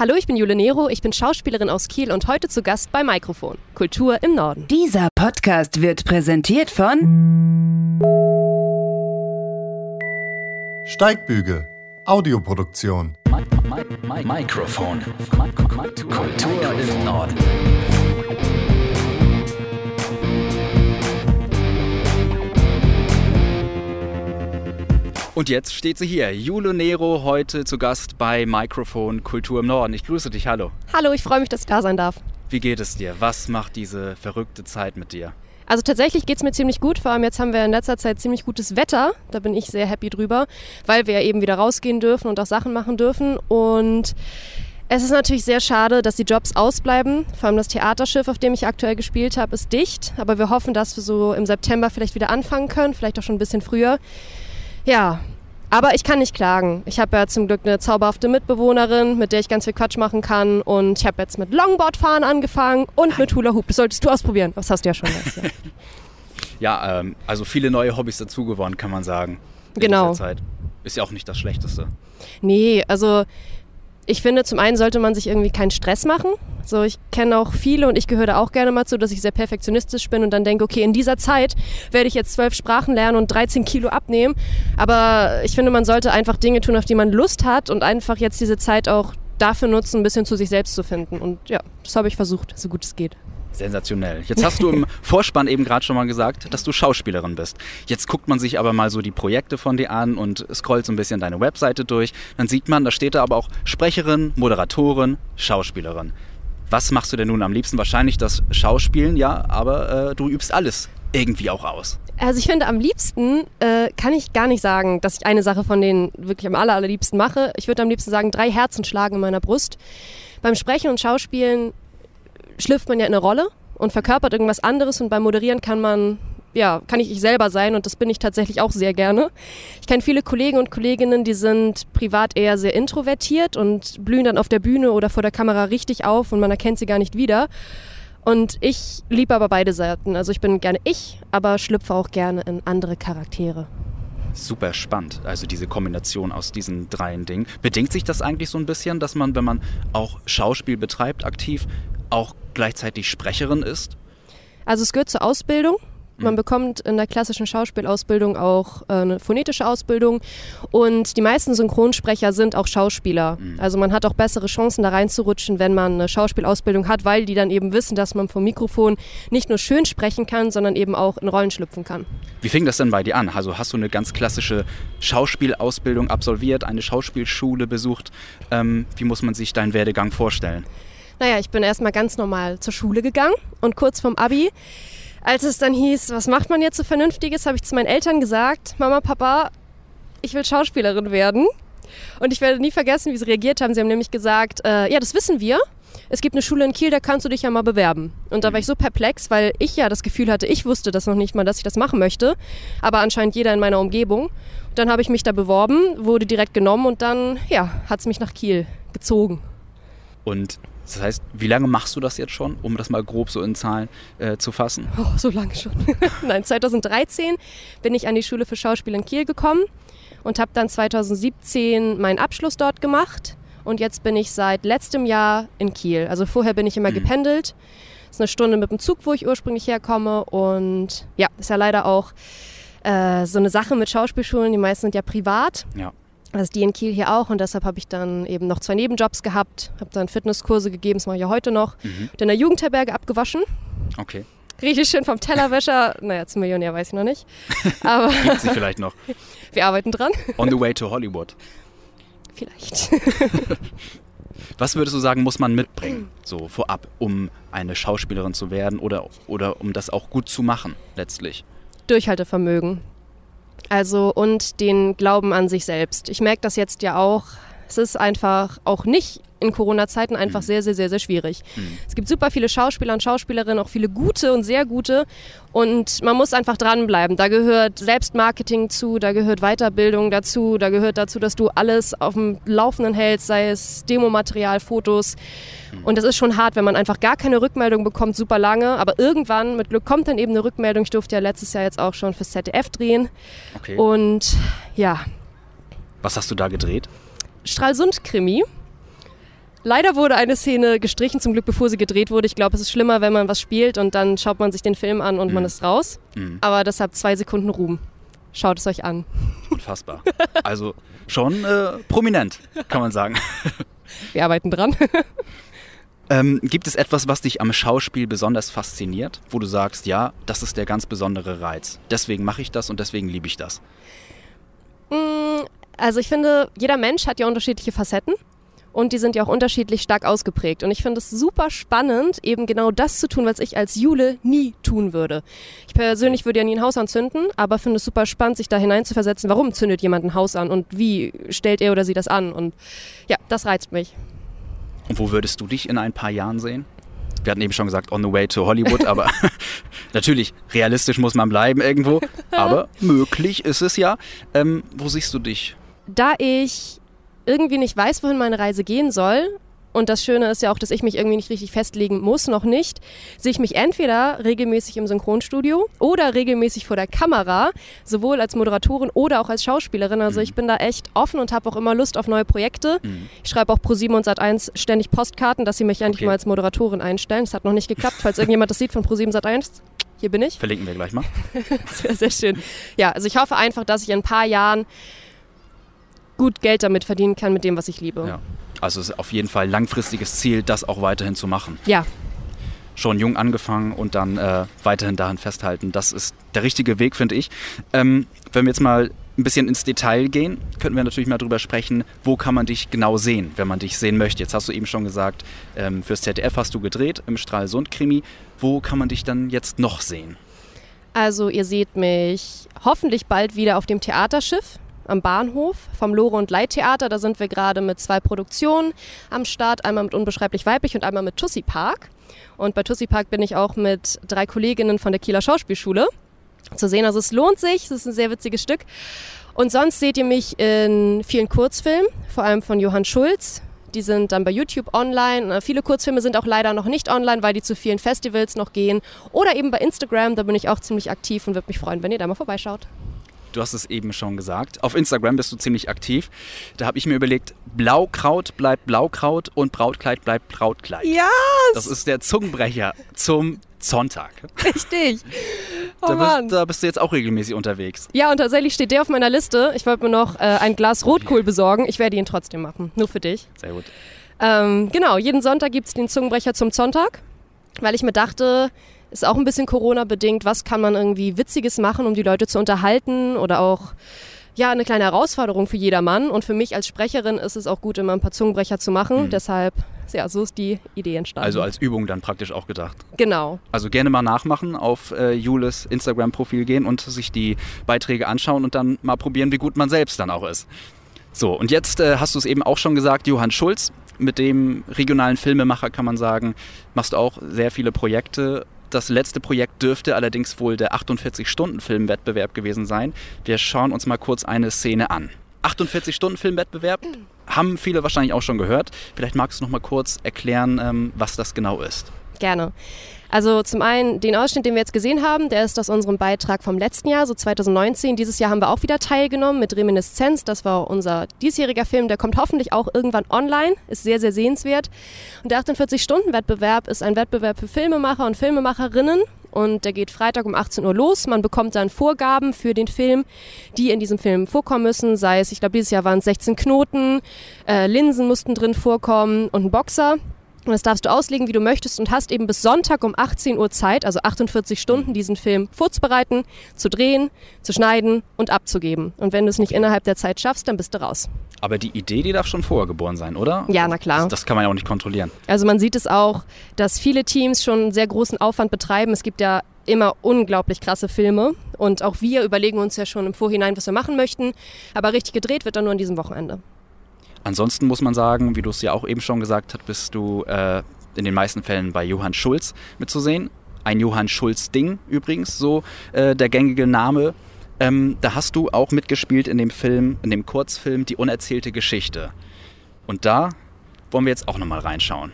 Hallo, ich bin Jule Nero, ich bin Schauspielerin aus Kiel und heute zu Gast bei Mikrofon. Kultur im Norden. Dieser Podcast wird präsentiert von Steigbügel, Audioproduktion. Mikrofon. Kultur im Norden. Und jetzt steht sie hier, Jule Nero, heute zu Gast bei Mikrofon Kultur im Norden. Ich grüße dich, hallo. Hallo, ich freue mich, dass ich da sein darf. Wie geht es dir? Was macht diese verrückte Zeit mit dir? Also tatsächlich geht es mir ziemlich gut. Vor allem jetzt haben wir in letzter Zeit ziemlich gutes Wetter. Da bin ich sehr happy drüber, weil wir eben wieder rausgehen dürfen und auch Sachen machen dürfen. Und es ist natürlich sehr schade, dass die Jobs ausbleiben. Vor allem das Theaterschiff, auf dem ich aktuell gespielt habe, ist dicht. Aber wir hoffen, dass wir so im September vielleicht wieder anfangen können, vielleicht auch schon ein bisschen früher. Ja, aber ich kann nicht klagen. Ich habe ja zum Glück eine zauberhafte Mitbewohnerin, mit der ich ganz viel Quatsch machen kann. Und ich habe jetzt mit Longboardfahren angefangen und mit Hula Hoop. Das solltest du ausprobieren. Das hast du ja schon. Jetzt, ja, ja ähm, also viele neue Hobbys dazu gewonnen, kann man sagen. Genau. Ist ja auch nicht das Schlechteste. Nee, also ich finde, zum einen sollte man sich irgendwie keinen Stress machen. So, ich kenne auch viele und ich gehöre da auch gerne mal zu, dass ich sehr perfektionistisch bin und dann denke, okay, in dieser Zeit werde ich jetzt zwölf Sprachen lernen und 13 Kilo abnehmen. Aber ich finde, man sollte einfach Dinge tun, auf die man Lust hat und einfach jetzt diese Zeit auch dafür nutzen, ein bisschen zu sich selbst zu finden. Und ja, das habe ich versucht, so gut es geht. Sensationell. Jetzt hast du im Vorspann eben gerade schon mal gesagt, dass du Schauspielerin bist. Jetzt guckt man sich aber mal so die Projekte von dir an und scrollt so ein bisschen deine Webseite durch. Dann sieht man, da steht da aber auch Sprecherin, Moderatorin, Schauspielerin. Was machst du denn nun am liebsten? Wahrscheinlich das Schauspielen, ja, aber äh, du übst alles irgendwie auch aus. Also ich finde, am liebsten äh, kann ich gar nicht sagen, dass ich eine Sache von denen wirklich am aller, allerliebsten mache. Ich würde am liebsten sagen, drei Herzen schlagen in meiner Brust. Beim Sprechen und Schauspielen schlüpft man ja in eine Rolle und verkörpert irgendwas anderes und beim Moderieren kann man ja, kann ich ich selber sein und das bin ich tatsächlich auch sehr gerne. Ich kenne viele Kollegen und Kolleginnen, die sind privat eher sehr introvertiert und blühen dann auf der Bühne oder vor der Kamera richtig auf und man erkennt sie gar nicht wieder. Und ich liebe aber beide Seiten. Also ich bin gerne ich, aber schlüpfe auch gerne in andere Charaktere. Super spannend, also diese Kombination aus diesen dreien Dingen. Bedingt sich das eigentlich so ein bisschen, dass man, wenn man auch Schauspiel betreibt, aktiv, auch gleichzeitig Sprecherin ist? Also es gehört zur Ausbildung. Man mhm. bekommt in der klassischen Schauspielausbildung auch äh, eine phonetische Ausbildung und die meisten Synchronsprecher sind auch Schauspieler. Mhm. Also man hat auch bessere Chancen da reinzurutschen, wenn man eine Schauspielausbildung hat, weil die dann eben wissen, dass man vom Mikrofon nicht nur schön sprechen kann, sondern eben auch in Rollen schlüpfen kann. Wie fing das denn bei dir an? Also hast du eine ganz klassische Schauspielausbildung absolviert, eine Schauspielschule besucht? Ähm, wie muss man sich deinen Werdegang vorstellen? Naja, ich bin erstmal ganz normal zur Schule gegangen und kurz vorm Abi, als es dann hieß, was macht man jetzt so Vernünftiges, habe ich zu meinen Eltern gesagt, Mama, Papa, ich will Schauspielerin werden. Und ich werde nie vergessen, wie sie reagiert haben. Sie haben nämlich gesagt, äh, ja, das wissen wir. Es gibt eine Schule in Kiel, da kannst du dich ja mal bewerben. Und da war ich so perplex, weil ich ja das Gefühl hatte, ich wusste das noch nicht mal, dass ich das machen möchte. Aber anscheinend jeder in meiner Umgebung. dann habe ich mich da beworben, wurde direkt genommen und dann, ja, hat es mich nach Kiel gezogen. Und das heißt, wie lange machst du das jetzt schon, um das mal grob so in Zahlen äh, zu fassen? Oh, so lange schon. Nein, 2013 bin ich an die Schule für Schauspiel in Kiel gekommen und habe dann 2017 meinen Abschluss dort gemacht. Und jetzt bin ich seit letztem Jahr in Kiel. Also vorher bin ich immer mhm. gependelt. Das ist eine Stunde mit dem Zug, wo ich ursprünglich herkomme. Und ja, ist ja leider auch äh, so eine Sache mit Schauspielschulen. Die meisten sind ja privat. Ja. Das ist die in Kiel hier auch und deshalb habe ich dann eben noch zwei Nebenjobs gehabt, habe dann Fitnesskurse gegeben, das mache ich ja heute noch, mhm. in der Jugendherberge abgewaschen. Okay. Richtig schön vom Tellerwäscher, naja, zum Millionär weiß ich noch nicht. Aber Gibt sie vielleicht noch. Wir arbeiten dran. On the way to Hollywood. Vielleicht. Was würdest du sagen, muss man mitbringen, so vorab, um eine Schauspielerin zu werden oder, oder um das auch gut zu machen, letztlich? Durchhaltevermögen. Also und den Glauben an sich selbst. Ich merke das jetzt ja auch. Es ist einfach auch nicht in Corona-Zeiten einfach mhm. sehr, sehr, sehr, sehr schwierig. Mhm. Es gibt super viele Schauspieler und Schauspielerinnen, auch viele gute und sehr gute. Und man muss einfach dranbleiben. Da gehört Selbstmarketing zu, da gehört Weiterbildung dazu, da gehört dazu, dass du alles auf dem Laufenden hältst, sei es Demomaterial, Fotos. Mhm. Und das ist schon hart, wenn man einfach gar keine Rückmeldung bekommt, super lange. Aber irgendwann, mit Glück, kommt dann eben eine Rückmeldung. Ich durfte ja letztes Jahr jetzt auch schon fürs ZDF drehen. Okay. Und ja. Was hast du da gedreht? Stralsund-Krimi. Leider wurde eine Szene gestrichen, zum Glück bevor sie gedreht wurde. Ich glaube, es ist schlimmer, wenn man was spielt und dann schaut man sich den Film an und man ist raus. Mhm. Aber deshalb zwei Sekunden Ruhm. Schaut es euch an. Unfassbar. Also schon äh, prominent, kann man sagen. Wir arbeiten dran. Ähm, gibt es etwas, was dich am Schauspiel besonders fasziniert, wo du sagst, ja, das ist der ganz besondere Reiz. Deswegen mache ich das und deswegen liebe ich das. Mm, Also ich finde, jeder Mensch hat ja unterschiedliche Facetten und die sind ja auch unterschiedlich stark ausgeprägt. Und ich finde es super spannend, eben genau das zu tun, was ich als Jule nie tun würde. Ich persönlich würde ja nie ein Haus anzünden, aber finde es super spannend, sich da hineinzuversetzen, warum zündet jemand ein Haus an und wie stellt er oder sie das an. Und ja, das reizt mich. Und wo würdest du dich in ein paar Jahren sehen? Wir hatten eben schon gesagt, on the way to Hollywood, aber natürlich, realistisch muss man bleiben irgendwo. Aber möglich ist es ja. Ähm, wo siehst du dich? da ich irgendwie nicht weiß, wohin meine Reise gehen soll, und das Schöne ist ja auch, dass ich mich irgendwie nicht richtig festlegen muss, noch nicht, sehe ich mich entweder regelmäßig im Synchronstudio oder regelmäßig vor der Kamera, sowohl als Moderatorin oder auch als Schauspielerin. Also ich bin da echt offen und habe auch immer Lust auf neue Projekte. Ich schreibe auch pro 7 und Sat1 ständig Postkarten, dass sie mich endlich Okay. mal als Moderatorin einstellen. Das hat noch nicht geklappt. Falls irgendjemand das sieht von pro 7 Sat1, hier bin ich. Verlinken wir gleich mal. Das wäre sehr schön. Ja, also ich hoffe einfach, dass ich in ein paar Jahren gut Geld damit verdienen kann mit dem, was ich liebe. Ja. Also es ist auf jeden Fall ein langfristiges Ziel, das auch weiterhin zu machen. Ja, Schon jung angefangen und dann äh, weiterhin daran festhalten. Das ist der richtige Weg, finde ich. Ähm, wenn wir jetzt mal ein bisschen ins Detail gehen, könnten wir natürlich mal drüber sprechen, wo kann man dich genau sehen, wenn man dich sehen möchte. Jetzt hast du eben schon gesagt, ähm, fürs ZDF hast du gedreht im Stralsund-Krimi. Wo kann man dich dann jetzt noch sehen? also ihr seht mich hoffentlich bald wieder auf dem Theaterschiff am Bahnhof vom Lore und Leittheater. Da sind wir gerade mit zwei Produktionen am Start. Einmal mit Unbeschreiblich Weiblich und einmal mit Tussi Park. Und bei Tussi Park bin ich auch mit drei Kolleginnen von der Kieler Schauspielschule zu sehen. Also es lohnt sich, es ist ein sehr witziges Stück. Und sonst seht ihr mich in vielen Kurzfilmen, vor allem von Johann Schulz. Die sind dann bei YouTube online. Äh, Viele Kurzfilme sind auch leider noch nicht online, weil die zu vielen Festivals noch gehen. Oder eben bei Instagram, da bin ich auch ziemlich aktiv und würde mich freuen, wenn ihr da mal vorbeischaut. Du hast es eben schon gesagt. Auf Instagram bist du ziemlich aktiv. Da habe ich mir überlegt, Blaukraut bleibt Blaukraut und Brautkleid bleibt Brautkleid. Ja, Das ist der Zungenbrecher zum Sonntag. richtig. Oh da, Mann. bist, da bist du jetzt auch regelmäßig unterwegs. Ja, und tatsächlich steht der auf meiner Liste. Ich wollte mir noch äh, ein Glas Rotkohl besorgen. Ich werde ihn trotzdem machen. Nur für dich. Sehr gut. Ähm, genau, jeden Sonntag gibt es den Zungenbrecher zum Sonntag, weil ich mir dachte, ist auch ein bisschen Corona-bedingt, was kann man irgendwie Witziges machen, um die Leute zu unterhalten oder auch ja, eine kleine Herausforderung für jedermann. Und für mich als Sprecherin ist es auch gut, immer ein paar Zungenbrecher zu machen. Deshalb, ja, so ist die Idee entstanden. Also als Übung dann praktisch auch gedacht. genau. Also gerne mal nachmachen, auf äh, Jules Instagram-Profil gehen und sich die Beiträge anschauen und dann mal probieren, wie gut man selbst dann auch ist. So, und jetzt äh, hast du es eben auch schon gesagt, Johann Schulz, mit dem regionalen Filmemacher kann man sagen, machst auch sehr viele Projekte. Das letzte Projekt dürfte allerdings wohl der 48-Stunden-Filmwettbewerb gewesen sein. Wir schauen uns mal kurz eine Szene an. 48-Stunden-Filmwettbewerb haben viele wahrscheinlich auch schon gehört. Vielleicht magst du noch mal kurz erklären, ähm, was das genau ist. Gerne. Also zum einen den Ausschnitt, den wir jetzt gesehen haben, der ist aus unserem Beitrag vom letzten Jahr, so 2019. Dieses Jahr haben wir auch wieder teilgenommen mit Reminiszenz. Das war unser diesjähriger Film. Der kommt hoffentlich auch irgendwann online. Ist sehr, sehr sehenswert. Und der 48-Stunden-Wettbewerb ist ein Wettbewerb für Filmemacher und Filmemacherinnen. Und der geht Freitag um 18 Uhr los. Man bekommt dann Vorgaben für den Film, die in diesem Film vorkommen müssen. Sei es, ich glaube, dieses Jahr waren es 16 Knoten, äh, Linsen mussten drin vorkommen und ein Boxer. Und das darfst du auslegen, wie du möchtest und hast eben bis Sonntag um 18 Uhr Zeit, also 48 Stunden, diesen Film vorzubereiten, zu drehen, zu schneiden und abzugeben. Und wenn du es nicht innerhalb der Zeit schaffst, dann bist du raus. Aber die Idee, die darf schon vorher geboren sein, oder? Ja, na klar. Das, das kann man ja auch nicht kontrollieren. Also man sieht es auch, dass viele Teams schon einen sehr großen Aufwand betreiben. Es gibt ja immer unglaublich krasse Filme und auch wir überlegen uns ja schon im Vorhinein, was wir machen möchten. Aber richtig gedreht wird dann nur an diesem Wochenende. Ansonsten muss man sagen, wie du es ja auch eben schon gesagt hast, bist du äh, in den meisten Fällen bei Johann Schulz mitzusehen. Ein Johann Schulz-Ding übrigens, so äh, der gängige Name. Ähm, da hast du auch mitgespielt in dem Film, in dem Kurzfilm Die unerzählte Geschichte. Und da wollen wir jetzt auch nochmal reinschauen.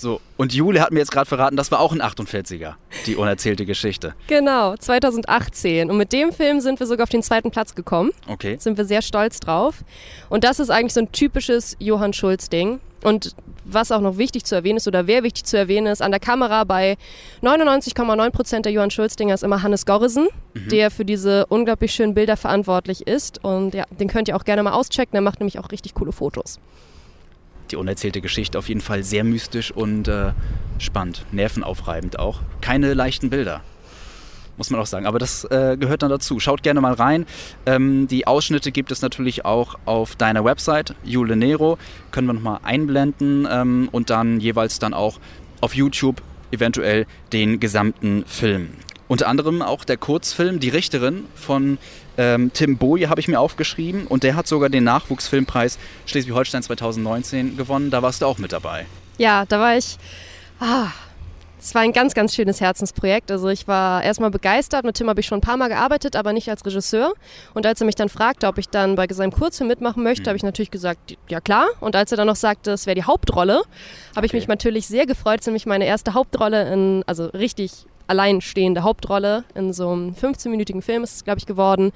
So, und Jule hat mir jetzt gerade verraten, das war auch ein 48er, die unerzählte Geschichte. Genau, 2018. Und mit dem Film sind wir sogar auf den zweiten Platz gekommen. Okay. sind wir sehr stolz drauf. Und das ist eigentlich so ein typisches Johann Schulz-Ding. Und was auch noch wichtig zu erwähnen ist oder wer wichtig zu erwähnen ist, an der Kamera bei 99,9 Prozent der Johann Schulz-Dinger ist immer Hannes Gorrisen, der für diese unglaublich schönen Bilder verantwortlich ist. Und ja, den könnt ihr auch gerne mal auschecken. Der macht nämlich auch richtig coole Fotos. Die unerzählte Geschichte auf jeden Fall sehr mystisch und äh, spannend, nervenaufreibend auch. Keine leichten Bilder. Muss man auch sagen. Aber das äh, gehört dann dazu. Schaut gerne mal rein. Ähm, die Ausschnitte gibt es natürlich auch auf deiner Website, Jule Nero. Können wir nochmal einblenden ähm, und dann jeweils dann auch auf YouTube eventuell den gesamten Film. Unter anderem auch der Kurzfilm Die Richterin von ähm, Tim Boje habe ich mir aufgeschrieben und der hat sogar den Nachwuchsfilmpreis Schleswig-Holstein 2019 gewonnen. Da warst du auch mit dabei. Ja, da war ich. Ah, es war ein ganz, ganz schönes Herzensprojekt. Also ich war erstmal begeistert. Mit Tim habe ich schon ein paar Mal gearbeitet, aber nicht als Regisseur. Und als er mich dann fragte, ob ich dann bei seinem Kurzfilm mitmachen möchte, habe ich natürlich gesagt, ja klar. Und als er dann noch sagte, es wäre die Hauptrolle, habe ich Okay. mich natürlich sehr gefreut. Es ist nämlich meine erste Hauptrolle in, also richtig alleinstehende Hauptrolle in so einem 15-minütigen Film ist es, glaube ich, geworden.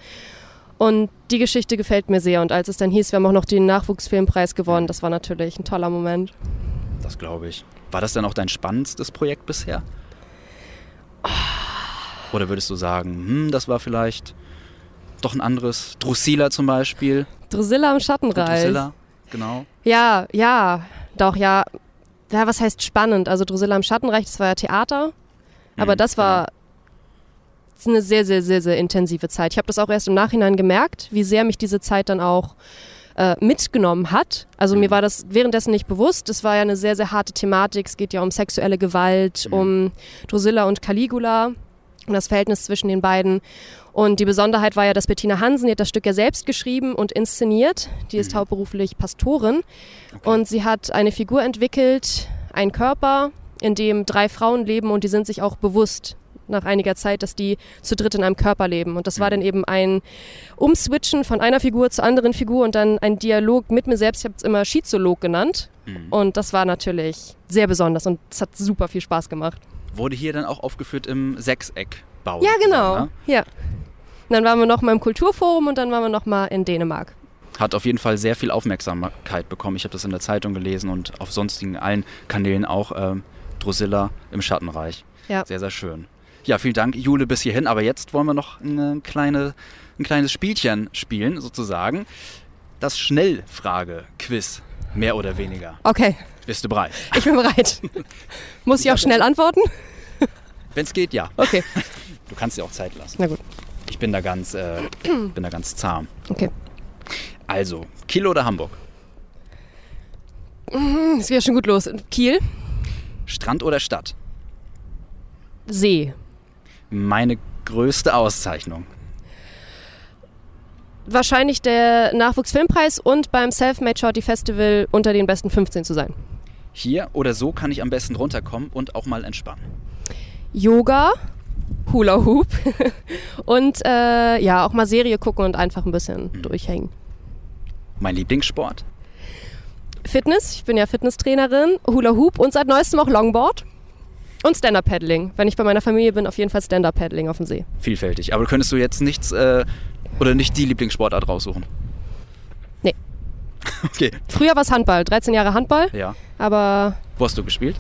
Und die Geschichte gefällt mir sehr. Und als es dann hieß, wir haben auch noch den Nachwuchsfilmpreis gewonnen, das war natürlich ein toller Moment. Das glaube ich. War das dann auch dein spannendstes Projekt bisher? Oder würdest du sagen, hm, das war vielleicht doch ein anderes? Drusilla zum Beispiel. Drusilla im Schattenreich. Drusilla, genau. Ja, ja, doch, ja. Ja, was heißt spannend? Also Drusilla im Schattenreich, das war ja Theater. Aber Mhm, das war eine sehr, sehr, sehr, sehr intensive Zeit. Ich habe das auch erst im Nachhinein gemerkt, wie sehr mich diese Zeit dann auch äh, mitgenommen hat. Also mir war das währenddessen nicht bewusst. Es war ja eine sehr, sehr harte Thematik. Es geht ja um sexuelle Gewalt, um Drusilla und Caligula und das Verhältnis zwischen den beiden. Und die Besonderheit war ja, dass Bettina Hansen, die hat das Stück ja selbst geschrieben und inszeniert. Die ist hauptberuflich Pastorin. Und sie hat eine Figur entwickelt, einen Körper, in dem drei Frauen leben und die sind sich auch bewusst nach einiger Zeit, dass die zu dritt in einem Körper leben. Und das war dann eben ein Umswitchen von einer Figur zur anderen Figur und dann ein Dialog mit mir selbst. Ich habe es immer Schizolog genannt. Und das war natürlich sehr besonders und es hat super viel Spaß gemacht. Wurde hier dann auch aufgeführt im Sechseckbau. Ja, genau. ne? Ja. Und dann waren wir noch mal im Kulturforum und dann waren wir noch mal in Dänemark. Hat auf jeden Fall sehr viel Aufmerksamkeit bekommen. Ich habe das in der Zeitung gelesen und auf sonstigen allen Kanälen auch ähm, Drusilla im Schattenreich. Ja. Sehr, sehr schön. Ja, vielen Dank, Jule, bis hierhin. Aber jetzt wollen wir noch eine kleine, ein kleines Spielchen spielen, sozusagen. Das Schnellfrage-Quiz, mehr oder weniger. Okay, Bist du bereit? ich bin bereit. Muss ich auch schnell antworten? Wenn es geht, ja. Okay, Du kannst dir auch Zeit lassen. na gut. Ich bin da ganz, äh, bin da ganz zahm. Okay. Also, Kiel oder Hamburg? Hm, Es geht ja schon gut los. Kiel, Strand oder Stadt? See. Meine größte Auszeichnung. Wahrscheinlich der Nachwuchsfilmpreis und beim Selfmade Shorty Festival unter den besten 15 zu sein. Hier oder so kann ich am besten runterkommen und auch mal entspannen. Yoga, Hula Hoop und äh, ja, auch mal Serie gucken und einfach ein bisschen durchhängen. Mein Lieblingssport? Fitness, ich bin ja Fitnesstrainerin, Hula Hoop und seit neuestem auch Longboard und Stand-Up-Paddling. Wenn ich bei meiner Familie bin, auf jeden Fall Stand-Up-Paddling auf dem See. Vielfältig. Aber könntest du jetzt nichts äh, oder nicht die Lieblingssportart raussuchen? Nee. Okay, Früher war es Handball, 13 Jahre Handball, ja. aber Wo hast du gespielt?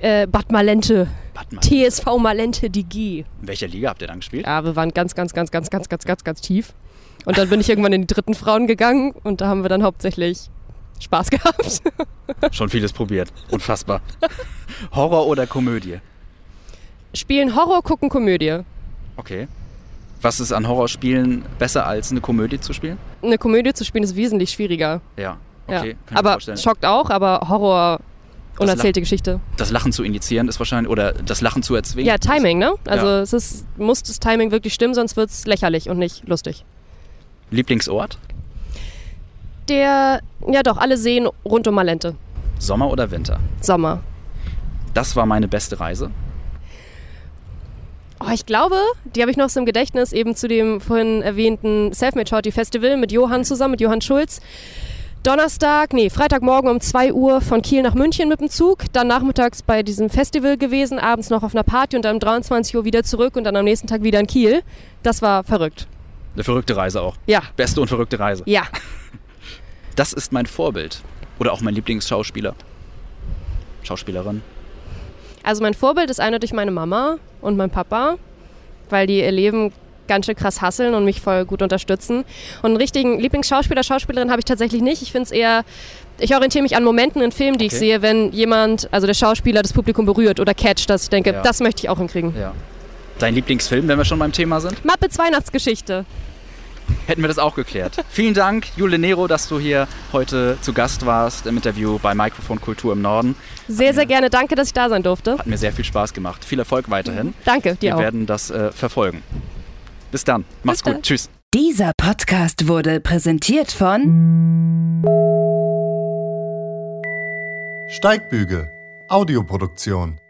äh, Bad Malente, Bad Mann. TSV Malente die G. In welcher Liga habt ihr dann gespielt? Ja, wir waren ganz, ganz, ganz, ganz, ganz, ganz, ganz, ganz tief. Und dann bin ich irgendwann in die dritten Frauen gegangen und da haben wir dann hauptsächlich Spaß gehabt. Schon vieles probiert. Unfassbar. Horror oder Komödie? Spielen Horror, gucken Komödie. Okay. Was ist an Horrorspielen besser als eine Komödie zu spielen? Eine Komödie zu spielen ist wesentlich schwieriger. Ja. Ja. Okay, mir aber schockt auch, aber Horror, Das unerzählte Geschichte. Das Lachen zu initiieren ist wahrscheinlich, oder das Lachen zu erzwingen. Ja, Timing, ne? Also Ja. es ist, muss das Timing wirklich stimmen, sonst wird es lächerlich und nicht lustig. Lieblingsort? Der, ja doch, alle Seen rund um Malente. Sommer oder Winter? Sommer. Das war meine beste Reise. Oh, ich glaube, die habe ich noch so im Gedächtnis, eben zu dem vorhin erwähnten Selfmade Shorty Festival mit Johann zusammen, mit Johann Schulz. Donnerstag, nee, Freitagmorgen um 2 Uhr von Kiel nach München mit dem Zug, dann nachmittags bei diesem Festival gewesen, abends noch auf einer Party und dann um 23 Uhr wieder zurück und dann am nächsten Tag wieder in Kiel. Das war verrückt. Eine verrückte Reise auch. Ja, Beste und verrückte Reise. ja. Das ist mein Vorbild. Oder auch mein Lieblingsschauspieler. Schauspielerin? Also mein Vorbild ist eindeutig meine Mama und mein Papa, weil die ihr Leben ganz schön krass hasseln und mich voll gut unterstützen. Und einen richtigen Lieblingsschauspieler, Schauspielerin habe ich tatsächlich nicht. Ich finde es eher, ich orientiere mich an Momenten in Filmen, die ich Okay. sehe, wenn jemand, also der Schauspieler, das Publikum berührt oder catcht, dass ich denke, Ja. das möchte ich auch hinkriegen. Ja. Dein Lieblingsfilm, wenn wir schon beim Thema sind? Muppets Weihnachtsgeschichte. Hätten wir das auch geklärt. Vielen Dank, Jule Nero, dass du hier heute zu Gast warst im Interview bei Mikrofon Kultur im Norden. Sehr, sehr gerne. Danke, dass ich da sein durfte. Hat mir sehr viel Spaß gemacht. Viel Erfolg weiterhin. Danke, dir Wir auch. werden das äh, verfolgen. Bis dann. Mach's Bis gut. dann. Tschüss. Dieser Podcast wurde präsentiert von Steigbügel, Audioproduktion.